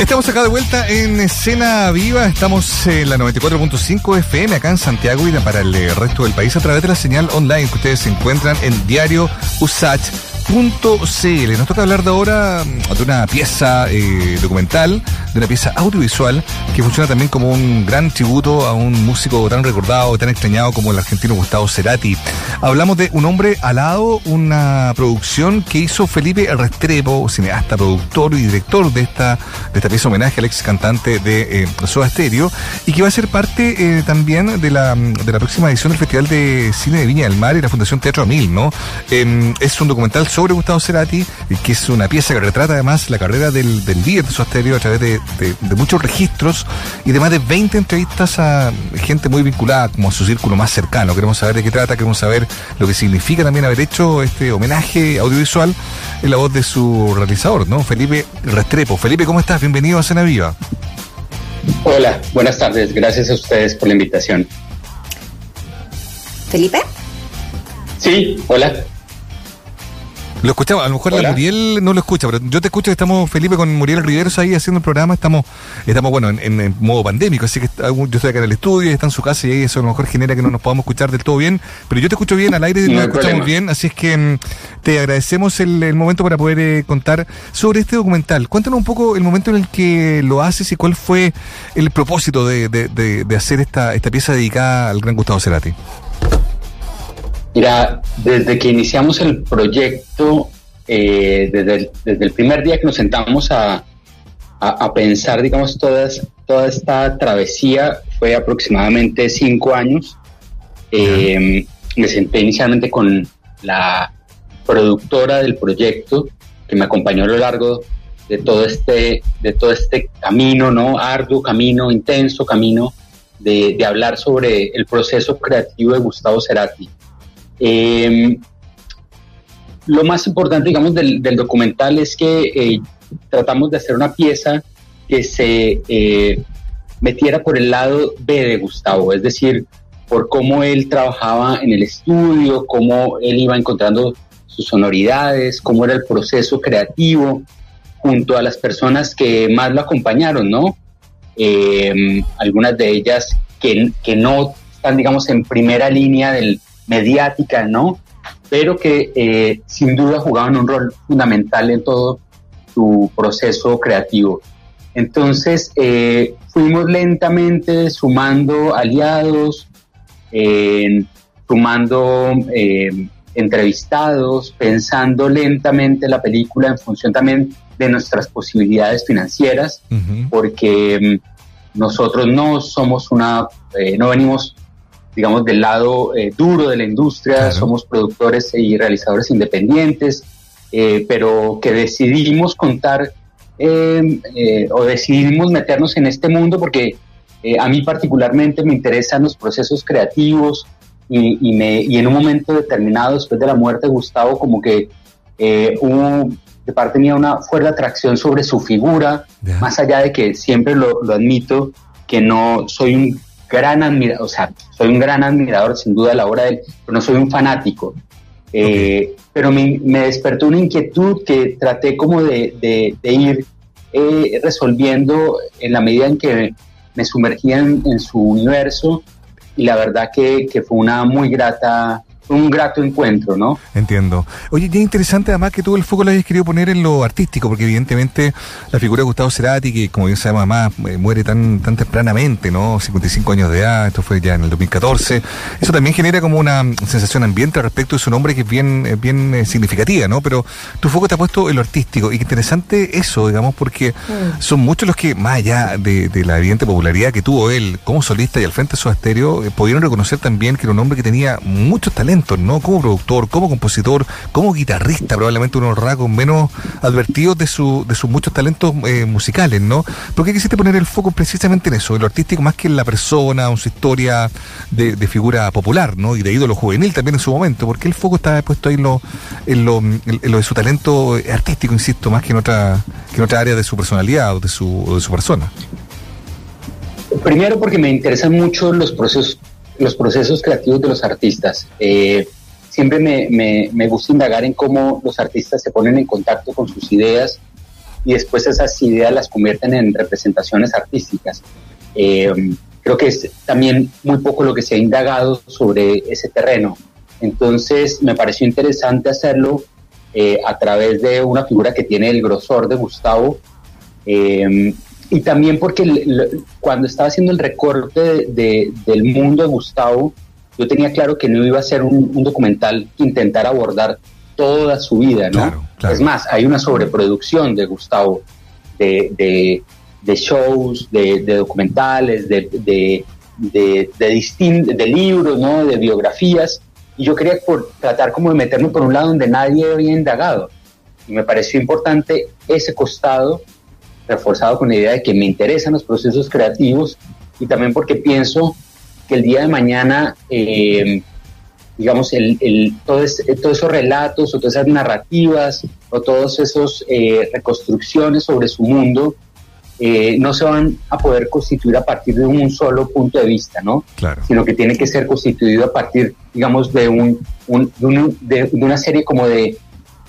Estamos acá de vuelta en Escena Viva, estamos en la 94.5 FM acá en Santiago y para el resto del país a través de la señal online que ustedes encuentran en Diario Usach .cl. Nos toca hablar de ahora mm, de una pieza eh, documental, de una pieza audiovisual que funciona también como un gran tributo a un músico tan recordado, tan extrañado como el argentino Gustavo Cerati. Hablamos de Un hombre alado, una producción que hizo Felipe Restrepo, cineasta, productor y director de esta, de esta pieza homenaje al ex cantante de eh, Soda Stereo y que va a ser parte eh, también de la, de la próxima edición del Festival de Cine de Viña del Mar y la Fundación Teatro Amil, ¿no? Em, es un documental sobre Gustavo Cerati, que es una pieza que retrata además la carrera del, del líder de su astereo a través de, muchos registros y de más de 20 entrevistas a gente muy vinculada como a su círculo más cercano. Queremos saber de qué trata, queremos saber lo que significa también haber hecho este homenaje audiovisual en la voz de su realizador, ¿no? Felipe Restrepo. Felipe, ¿cómo estás? Bienvenido a Cena Viva. Hola, buenas tardes. Gracias a ustedes por la invitación. ¿Felipe? Sí, hola. Lo escuchamos, a lo mejor la Muriel no lo escucha, pero yo te escucho que estamos, Felipe, con Muriel Riveros ahí haciendo el programa, estamos, estamos bueno, en, modo pandémico, así que yo estoy acá en el estudio, está en su casa y eso a lo mejor genera que no nos podamos escuchar del todo bien, pero yo te escucho bien al aire y nos escuchamos bien, así es que mm, te agradecemos el, momento para poder eh, contar sobre este documental. Cuéntanos un poco el momento en el que lo haces y cuál fue el propósito de, de, de hacer esta, esta pieza dedicada al gran Gustavo Cerati. Mira, desde que iniciamos el proyecto, eh, desde, el, primer día que nos sentamos a, pensar, digamos, todas, toda esta travesía, fue aproximadamente cinco años. Eh, me senté inicialmente con la productora del proyecto, que me acompañó a lo largo de todo este, de todo este camino, ¿no? Arduo camino, intenso camino de, de hablar sobre el proceso creativo de Gustavo Cerati. Eh, lo más importante, digamos, del, documental es que eh, tratamos de hacer una pieza que se eh, metiera por el lado B de Gustavo, es decir, por cómo él trabajaba en el estudio, cómo él iba encontrando sus sonoridades, cómo era el proceso creativo junto a las personas que más lo acompañaron, ¿no? Eh, algunas de ellas que, que no están, digamos, en primera línea del, mediática, ¿no? Pero que eh, sin duda jugaban un rol fundamental en todo su proceso creativo. Entonces, eh, fuimos lentamente sumando aliados, sumando eh, entrevistados, pensando lentamente la película en función también de nuestras posibilidades financieras, porque mm, nosotros no somos una, no venimos digamos, del lado eh, duro de la industria, somos productores y realizadores independientes, eh, pero que decidimos contar em, eh, o decidimos meternos en este mundo porque a mí particularmente me interesan los procesos creativos y, me, y en un momento determinado, después de la muerte de Gustavo, como que hubo de parte mía una fuerte atracción sobre su figura, más allá de que siempre lo, lo admito, que no soy un gran admirador, o sea, soy un gran admirador sin duda a la obra de él, pero no soy un fanático. Eh, pero me, despertó una inquietud que traté como de, ir eh, resolviendo en la medida en que me sumergía en, su universo y la verdad que, que fue una muy grata un grato encuentro, ¿no? Entiendo. Oye, ya interesante además que tú el foco lo hayas querido poner en lo artístico, porque evidentemente la figura de Gustavo Cerati, que como bien sabemos además eh, muere tan, tan tempranamente, ¿no? 55 años de edad, esto fue ya en el 2014, eso también genera como una sensación ambiente respecto de su nombre que es bien, bien eh, significativa, ¿no? Pero tu foco te ha puesto en lo artístico, y qué interesante eso, digamos, porque mm. son muchos los que, más allá de, la evidente popularidad que tuvo él como solista y al frente de su estéreo, eh, pudieron reconocer también que era un hombre que tenía muchos talentos ¿no? Como productor, como compositor, como guitarrista, probablemente unos rasgos menos advertidos de, su, de sus muchos talentos eh, musicales, ¿no? ¿Por qué quisiste poner el foco precisamente en eso, en lo artístico más que en la persona, en su historia de, figura popular, ¿no? Y de ídolo juvenil también en su momento, porque el foco estaba puesto ahí en lo, en lo, en lo de su talento artístico, insisto, más que en otra, que en otra área de su personalidad o de su, o de su persona. Primero porque me interesan mucho los procesos los procesos creativos de los artistas. Eh, siempre me, me, gusta indagar en cómo los artistas se ponen en contacto con sus ideas y después esas ideas las convierten en representaciones artísticas. Eh, creo que es también muy poco lo que se ha indagado sobre ese terreno. Entonces me pareció interesante hacerlo eh, a través de una figura que tiene el grosor de Gustavo eh, y también porque cuando estaba haciendo el recorte del mundo de Gustavo, yo tenía claro que no iba a ser un, documental que intentara abordar toda su vida, ¿no? Es más, hay una sobreproducción de Gustavo, de, shows, de, documentales, de, de, de, libros, ¿no? De biografías. Y yo quería por, tratar como de meterme por un lado donde nadie había indagado. Y me pareció importante ese costado, reforzado con la idea de que me interesan los procesos creativos y también porque pienso que el día de mañana, eh, digamos, el, el, todos esos relatos o todas esas narrativas o todas esas eh, reconstrucciones sobre su mundo eh, no se van a poder constituir a partir de un solo punto de vista, ¿no? Claro. Sino que tiene que ser constituido a partir, digamos, de, un, de, una serie como de,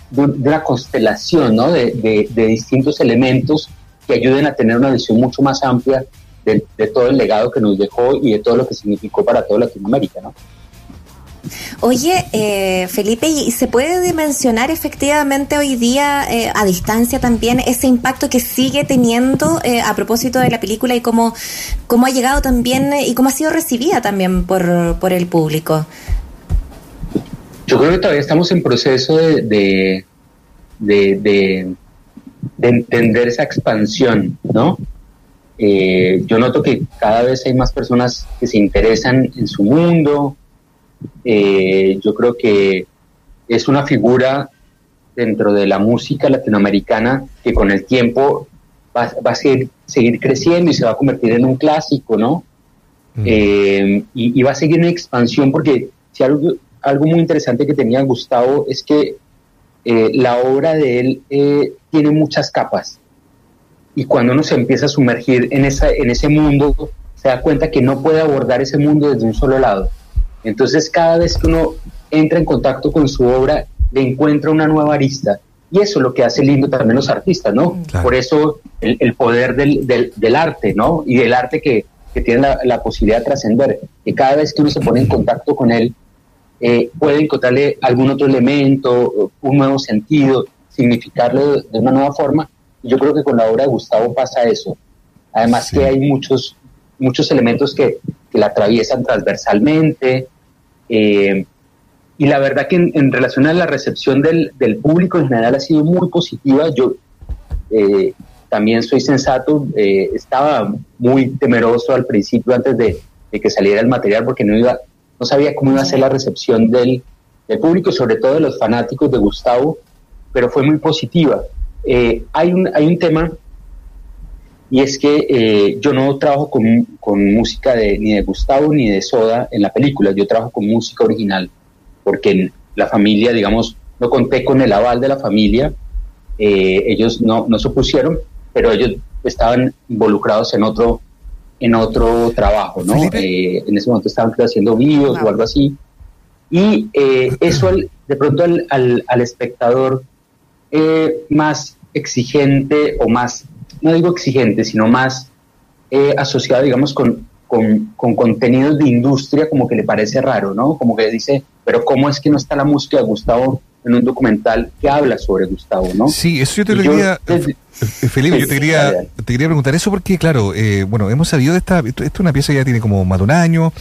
de, una constelación, ¿no? De, distintos elementos que ayuden a tener una visión mucho más amplia de, todo el legado que nos dejó y de todo lo que significó para toda Latinoamérica, ¿no? Oye, eh, Felipe, ¿y se puede dimensionar efectivamente hoy día eh, a distancia también ese impacto que sigue teniendo eh, a propósito de la película y cómo, cómo ha llegado también y cómo ha sido recibida también por, por el público? Yo creo que todavía estamos en proceso de, de, de, de entender esa expansión, ¿no? Eh, yo noto que cada vez hay más personas que se interesan en su mundo. Eh, yo creo que es una figura dentro de la música latinoamericana que con el tiempo va, a seguir, creciendo y se va a convertir en un clásico, ¿no? Mm. Eh, y, va a seguir en expansión porque si algo, algo muy interesante que tenía Gustavo es que la obra de él tiene muchas capas y cuando uno se empieza a sumergir en, esa, en ese mundo, se da cuenta que no puede abordar ese mundo desde un solo lado. Entonces cada vez que uno entra en contacto con su obra, le encuentra una nueva arista. Y eso es lo que hace lindo también los artistas, ¿no? Por eso el, poder del, del, arte, ¿no? Y del arte que, que tiene la, la, posibilidad de trascender. Que cada vez que uno se pone en contacto con él, eh, puede encontrarle algún otro elemento, un nuevo sentido, significarlo de una nueva forma yo creo que con la obra de Gustavo pasa eso. Además que hay muchos, muchos elementos que, la atraviesan transversalmente. Eh, y la verdad que en, relación a la recepción del, público en general ha sido muy positiva. Yo eh, también soy sensato, eh, estaba muy temeroso al principio antes de, que saliera el material porque no iba, no sabía cómo iba a ser la recepción del, del público, sobre todo de los fanáticos de Gustavo, pero fue muy positiva. Eh, hay, un, hay un tema y es que eh, yo no trabajo con, con música de, ni de Gustavo ni de Soda en la película, yo trabajo con música original, porque la familia, digamos, no conté con el aval de la familia, eh, ellos no, no se opusieron, pero ellos estaban involucrados en otro en otro trabajo, ¿no? en ese momento estaban haciendo videos o algo así. Y eso de pronto al, al, al espectador eh, más exigente o más, no digo exigente, sino más eh, asociado, digamos, con, con, con, contenidos de industria, como que le parece raro, ¿no? Como que dice, pero ¿cómo es que no está la música de Gustavo en un documental que habla sobre Gustavo, ¿no? Sí, eso yo te lo diría... Eh, Felipe, yo te quería, te quería preguntar eso porque, claro, eh, bueno, hemos sabido de esta, esto, es una pieza que ya tiene como más de un año,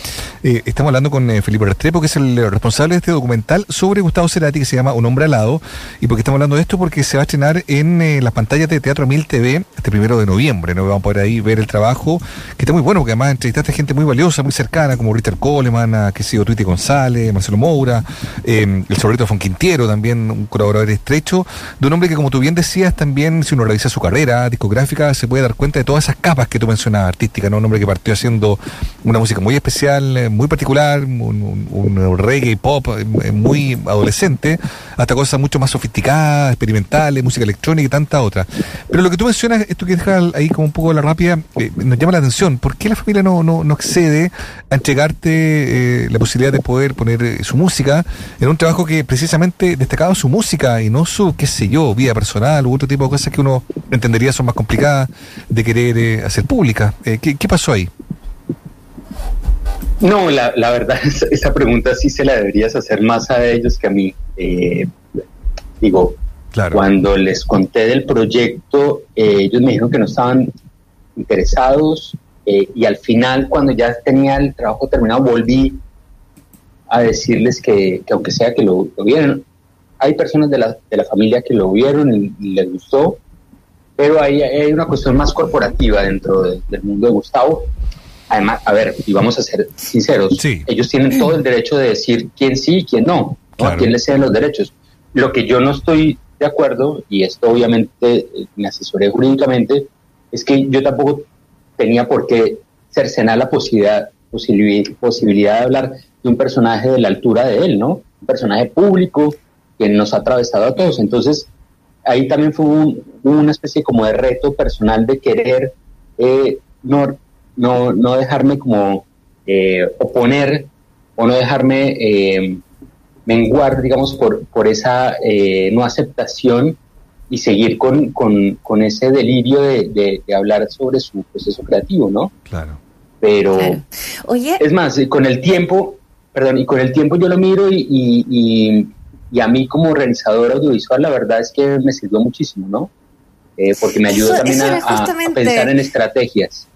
eh, estamos hablando con Felipe Restrepo, que es el responsable de este documental sobre Gustavo Cerati, que se llama Un hombre alado, y porque estamos hablando de esto porque se va a estrenar en las pantallas de Teatro Mil TV este primero de noviembre, ¿no? Vamos a poder ahí ver el trabajo, que está muy bueno, porque además entrevistaste a gente muy valiosa, muy cercana, como Richard Coleman, a, que sido Tuiti González, Marcelo Moura, el sobrito Fonquintiero, también un colaborador estrecho, de un hombre que, como tú bien decías, también, si uno su carrera discográfica, se puede dar cuenta de todas esas capas que tú mencionabas, artísticas, ¿no? Un hombre que partió haciendo una música muy especial, eh, muy particular, un, reggae pop eh, muy adolescente, hasta cosas mucho más sofisticadas, experimentales, música electrónica y tantas otras. Pero lo que tú mencionas, esto que deja ahí como un poco la rápida, eh, nos llama la atención. ¿Por qué la familia no, no, no accede a entregarte la posibilidad de poder poner su música en un trabajo que precisamente destacaba su música y no su, qué sé yo, vida personal u otro tipo de cosas que uno entendería son más complicadas de querer hacer públicas. ¿qué, pasó ahí? No, la, la verdad, esa pregunta sí se la deberías hacer más a ellos que a mí. digo, claro. cuando les conté del proyecto, ellos me dijeron que no estaban interesados y al final, cuando ya tenía el trabajo terminado, volví a decirles que, aunque sea que lo, vieron, hay personas de la, de la, familia que lo vieron y, les gustó, pero hay, hay, una cuestión más corporativa dentro del mundo de Gustavo. Además, a ver, y vamos a ser sinceros, ellos tienen todo el derecho de decir quién sí y quién no, a quién les ceden los derechos. Lo que yo no estoy de acuerdo, y esto obviamente eh, me asesoré jurídicamente, es que yo tampoco tenía por qué cercenar la posibilidad, posibilidad de hablar de un personaje de la altura de él, ¿no? Un personaje público que nos ha atravesado a todos. Entonces, ahí también fue una especie como de reto personal de querer eh, no, no, no, dejarme como eh, oponer o no dejarme eh, menguar, digamos, por, por esa no aceptación y seguir con, con, con ese delirio de, de, hablar sobre su proceso creativo, ¿no? Claro. Pero, Oye. es más, con el tiempo, perdón, y con el tiempo yo lo miro y, y, y, a mí como realizador audiovisual la verdad es que me sirvió muchísimo, ¿no? Eh, porque me ayudó también a, pensar en estrategias.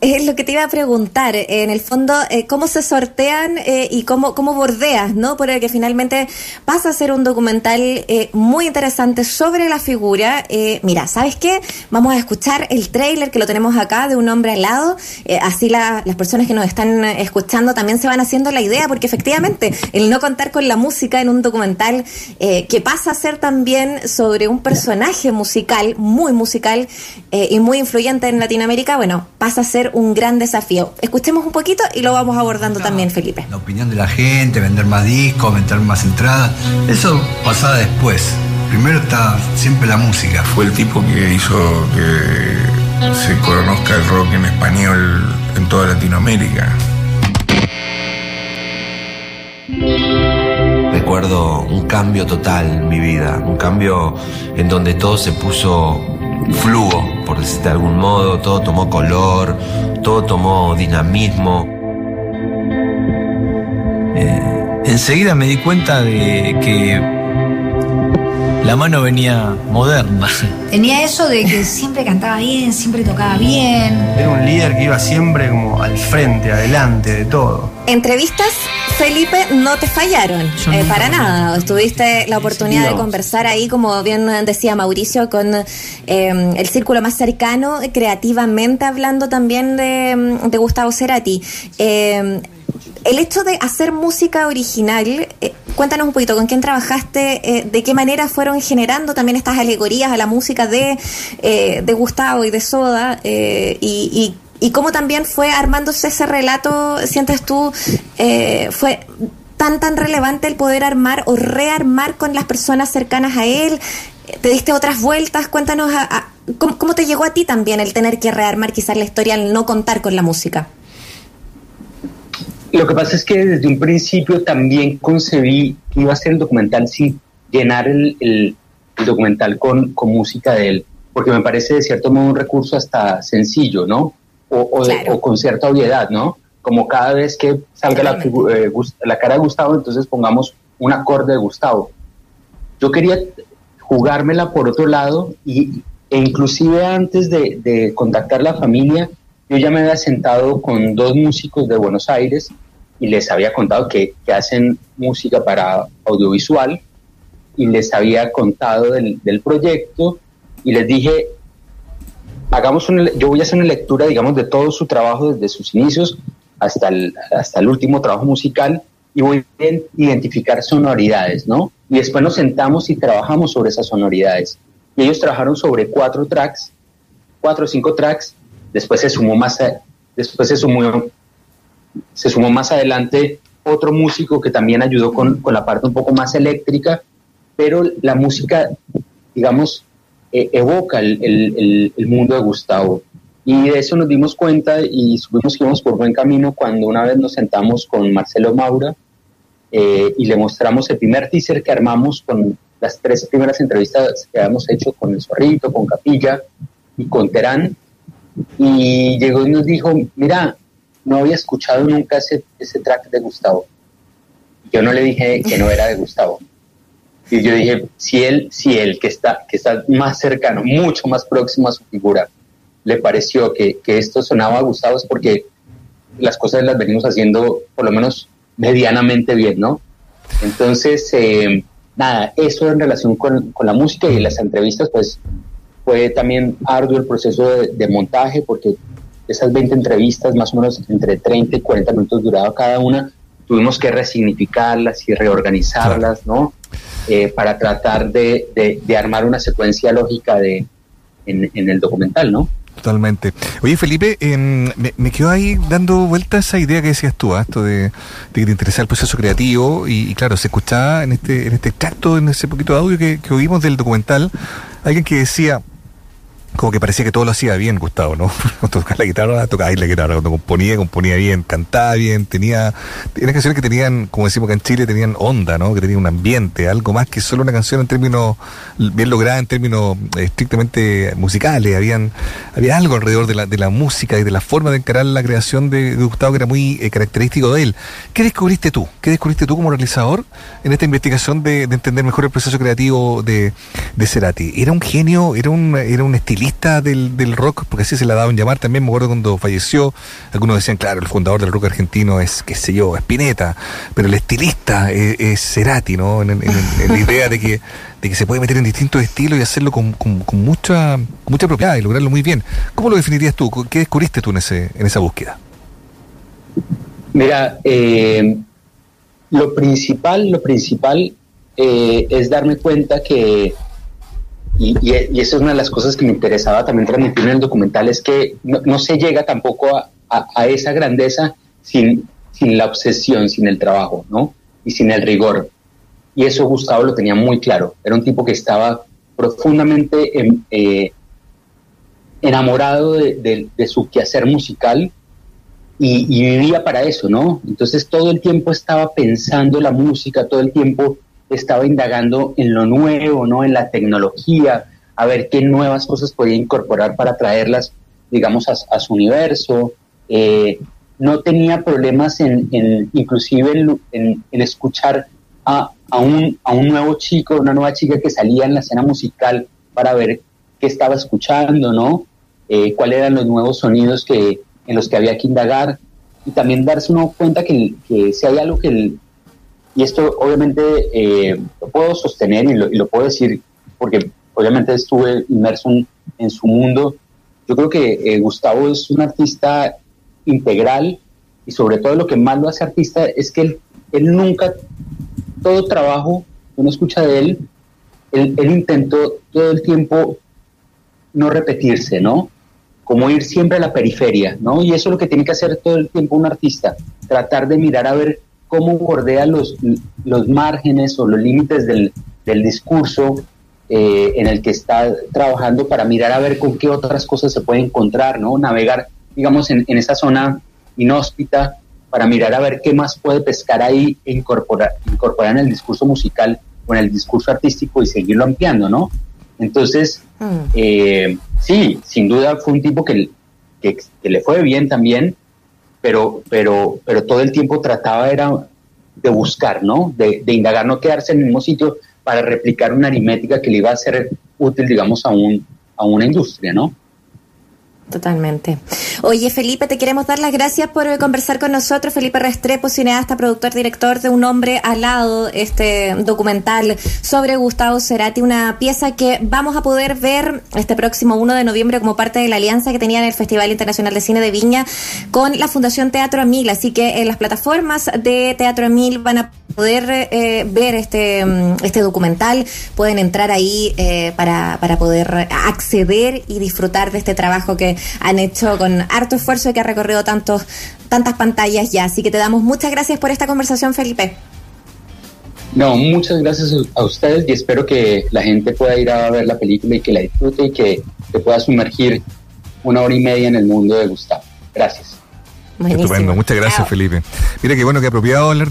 Es lo que te iba a preguntar, en el fondo, eh, cómo se sortean eh, y cómo, cómo bordeas, ¿no? Porque finalmente pasa a ser un documental eh, muy interesante sobre la figura. mira, ¿sabes qué? Vamos a escuchar el trailer que lo tenemos acá de un hombre al lado. así las personas que nos están escuchando también se van haciendo la idea, porque efectivamente el no contar con la música en un documental que pasa a ser también sobre un personaje musical, muy musical y muy influyente en Latinoamérica, bueno, pasa a ser un gran desafío. Escuchemos un poquito y lo vamos abordando también, Felipe. La opinión de la gente, vender más discos, vender más entradas, eso pasaba después. Primero está siempre la música. Fue el tipo que hizo que se conozca el rock en español en toda Latinoamérica. Recuerdo un cambio total en mi vida, un cambio en donde todo se puso fluo, por decirte de algún modo, todo tomó color, todo tomó dinamismo. Eh, enseguida me di cuenta de que la mano venía moderna. Tenía eso de que siempre cantaba bien, siempre tocaba bien. Era un líder que iba siempre como al frente, adelante de todo. Entrevistas, Felipe, no te fallaron, eh, para nada. Tuviste la oportunidad de conversar ahí, como bien decía Mauricio, con eh, el círculo más cercano, creativamente hablando también de, de Gustavo Cerati. Eh, el hecho de hacer música original, eh, cuéntanos un poquito, ¿con quién trabajaste? Eh, ¿De qué manera fueron generando también estas alegorías a la música de, eh, de Gustavo y de Soda? Y, y, cómo también fue armándose ese relato, sientes tú, fue tan, tan relevante el poder armar o rearmar con las personas cercanas a él? ¿Te diste otras vueltas? Cuéntanos ¿cómo, cómo te llegó a ti también el tener que rearmar quizás la historia al no contar con la música. Lo que pasa es que desde un principio también concebí que iba a ser el documental sin llenar el, documental con, música de él, porque me parece de cierto modo un recurso hasta sencillo, ¿no? O, con cierta obviedad, ¿no? Como cada vez que salga la, eh, la, cara de Gustavo, entonces pongamos un acorde de Gustavo. Yo quería jugármela por otro lado y, e inclusive antes de, de contactar la familia, yo ya me había sentado con dos músicos de Buenos Aires y les había contado que, hacen música para audiovisual y les había contado del, proyecto y les dije, hagamos una, yo voy a hacer una lectura, digamos, de todo su trabajo desde sus inicios hasta el, hasta el último trabajo musical y voy a identificar sonoridades, ¿no? Y después nos sentamos y trabajamos sobre esas sonoridades. Y ellos trabajaron sobre cuatro tracks, cuatro o cinco tracks, Después se sumó más, después se sumó, se sumó más adelante otro músico que también ayudó con, la parte un poco más eléctrica, pero la música, digamos, e, evoca el, mundo de Gustavo. Y de eso nos dimos cuenta y supimos que íbamos por buen camino cuando una vez nos sentamos con Marcelo Maura eh, y le mostramos el primer teaser que armamos con, las tres primeras entrevistas que habíamos hecho con El Zorrito, con Capilla y con Terán. Y llegó y nos dijo, mira, no había escuchado nunca ese, ese track de Gustavo. Yo no le dije que no era de Gustavo. Y yo dije, si él, si él que está, que está más cercano, mucho más próximo a su figura, le pareció que, que esto sonaba a Gustavo es porque las cosas las venimos haciendo por lo menos medianamente bien, ¿no? Entonces, eh, nada, eso en relación con, con, la música y las entrevistas, pues fue también arduo el proceso de, de, montaje porque esas 20 entrevistas, más o menos entre 30 y 40 minutos duraba cada una, tuvimos que resignificarlas y reorganizarlas, ¿no? Eh, para tratar de, de, de, armar una secuencia lógica de, en, en el documental, ¿no? Totalmente. Oye, Felipe, eh, me, me, quedó ahí dando vuelta esa idea que decías tú, ¿eh? esto de, de, que te interesaba el proceso creativo y, y, claro, se escuchaba en este, en este extracto, en ese poquito de audio que, que oímos del documental, alguien que decía, como que parecía que todo lo hacía bien, Gustavo, ¿no? Tocaba la guitarra, tocaba la guitarra, cuando componía, componía bien, cantaba bien, tenía, tenía canciones que tenían, como decimos acá en Chile, tenían onda, ¿no? Que tenían un ambiente, algo más que solo una canción en términos, bien lograda en términos estrictamente musicales, habían, había algo alrededor de la, de la música y de la forma de encarar la creación de, de Gustavo que era muy eh, característico de él. ¿Qué descubriste tú? ¿Qué descubriste tú como realizador en esta investigación de, de entender mejor el proceso creativo de, de Cerati? ¿Era un genio? ¿Era un, era un estilista? Del, del, rock, porque así se la daban llamar también, me acuerdo cuando falleció, algunos decían, claro, el fundador del rock argentino es, qué sé yo, Spinetta, pero el estilista es, es Cerati, ¿no? En, la idea de que, de que se puede meter en distintos estilos y hacerlo con, con, mucha, mucha propiedad y lograrlo muy bien. ¿Cómo lo definirías tú? ¿Qué descubriste tú en, ese, en esa búsqueda? Mira, eh, lo principal, lo principal eh, es darme cuenta que y, y, eso es una de las cosas que me interesaba también transmitir en el documental, es que no, se llega tampoco a, esa grandeza sin, la obsesión, sin el trabajo, ¿no? Y sin el rigor. Y eso Gustavo lo tenía muy claro. Era un tipo que estaba profundamente en, eh, enamorado de, su quehacer musical y, y vivía para eso, ¿no? Entonces todo el tiempo estaba pensando la música, todo el tiempo estaba indagando en lo nuevo, ¿no? En la tecnología, a ver qué nuevas cosas podía incorporar para traerlas, digamos, a, su universo. Eh, no tenía problemas en, en inclusive en, escuchar a, un, a un nuevo chico, una nueva chica que salía en la escena musical para ver qué estaba escuchando, ¿no? Eh, cuáles eran los nuevos sonidos que, en los que había que indagar y también darse uno cuenta que, que si hay algo que, y esto obviamente eh, lo puedo sostener y lo, puedo decir porque obviamente estuve inmerso en, su mundo. Yo creo que eh, Gustavo es un artista integral y sobre todo lo que más lo hace artista es que él, él nunca, todo trabajo que escucha de él, él, él intentó todo el tiempo no repetirse, ¿no? Como ir siempre a la periferia, ¿no? Y eso es lo que tiene que hacer todo el tiempo un artista, tratar de mirar a ver cómo bordea los, los márgenes o los límites del, del discurso eh, en el que está trabajando para mirar a ver con qué otras cosas se puede encontrar, ¿no? Navegar, digamos, en, en esa zona inhóspita para mirar a ver qué más puede pescar ahí e incorporar, incorporar en el discurso musical o en el discurso artístico y seguirlo ampliando, ¿no? Entonces, mm. eh, sí, sin duda fue un tipo que, que, que le fue bien también, pero, pero, pero todo el tiempo trataba era de buscar, ¿no? De, de, indagar, no quedarse en el mismo sitio para replicar una aritmética que le iba a ser útil, digamos, a, un, a una industria, ¿no? Totalmente. Oye, Felipe, te queremos dar las gracias por conversar con nosotros. Felipe Restrepo, cineasta, productor, director de Un Hombre al Lado, este documental sobre Gustavo Cerati, una pieza que vamos a poder ver este próximo 1 de noviembre como parte de la alianza que tenía en el Festival Internacional de Cine de Viña con la Fundación Teatro Emil. Así que en las plataformas de Teatro Emil van a poder eh, ver este, este documental, pueden entrar ahí eh, para, para poder acceder y disfrutar de este trabajo que han hecho con harto esfuerzo y que ha recorrido tantos, tantas pantallas ya. Así que te damos muchas gracias por esta conversación, Felipe. No, muchas gracias a ustedes y espero que la gente pueda ir a ver la película y que la disfrute y que te pueda sumergir una hora y media en el mundo de Gustavo. Gracias. Buenísimo. Estupendo, muchas gracias, Chao. Felipe. Mira qué bueno que apropiado hablar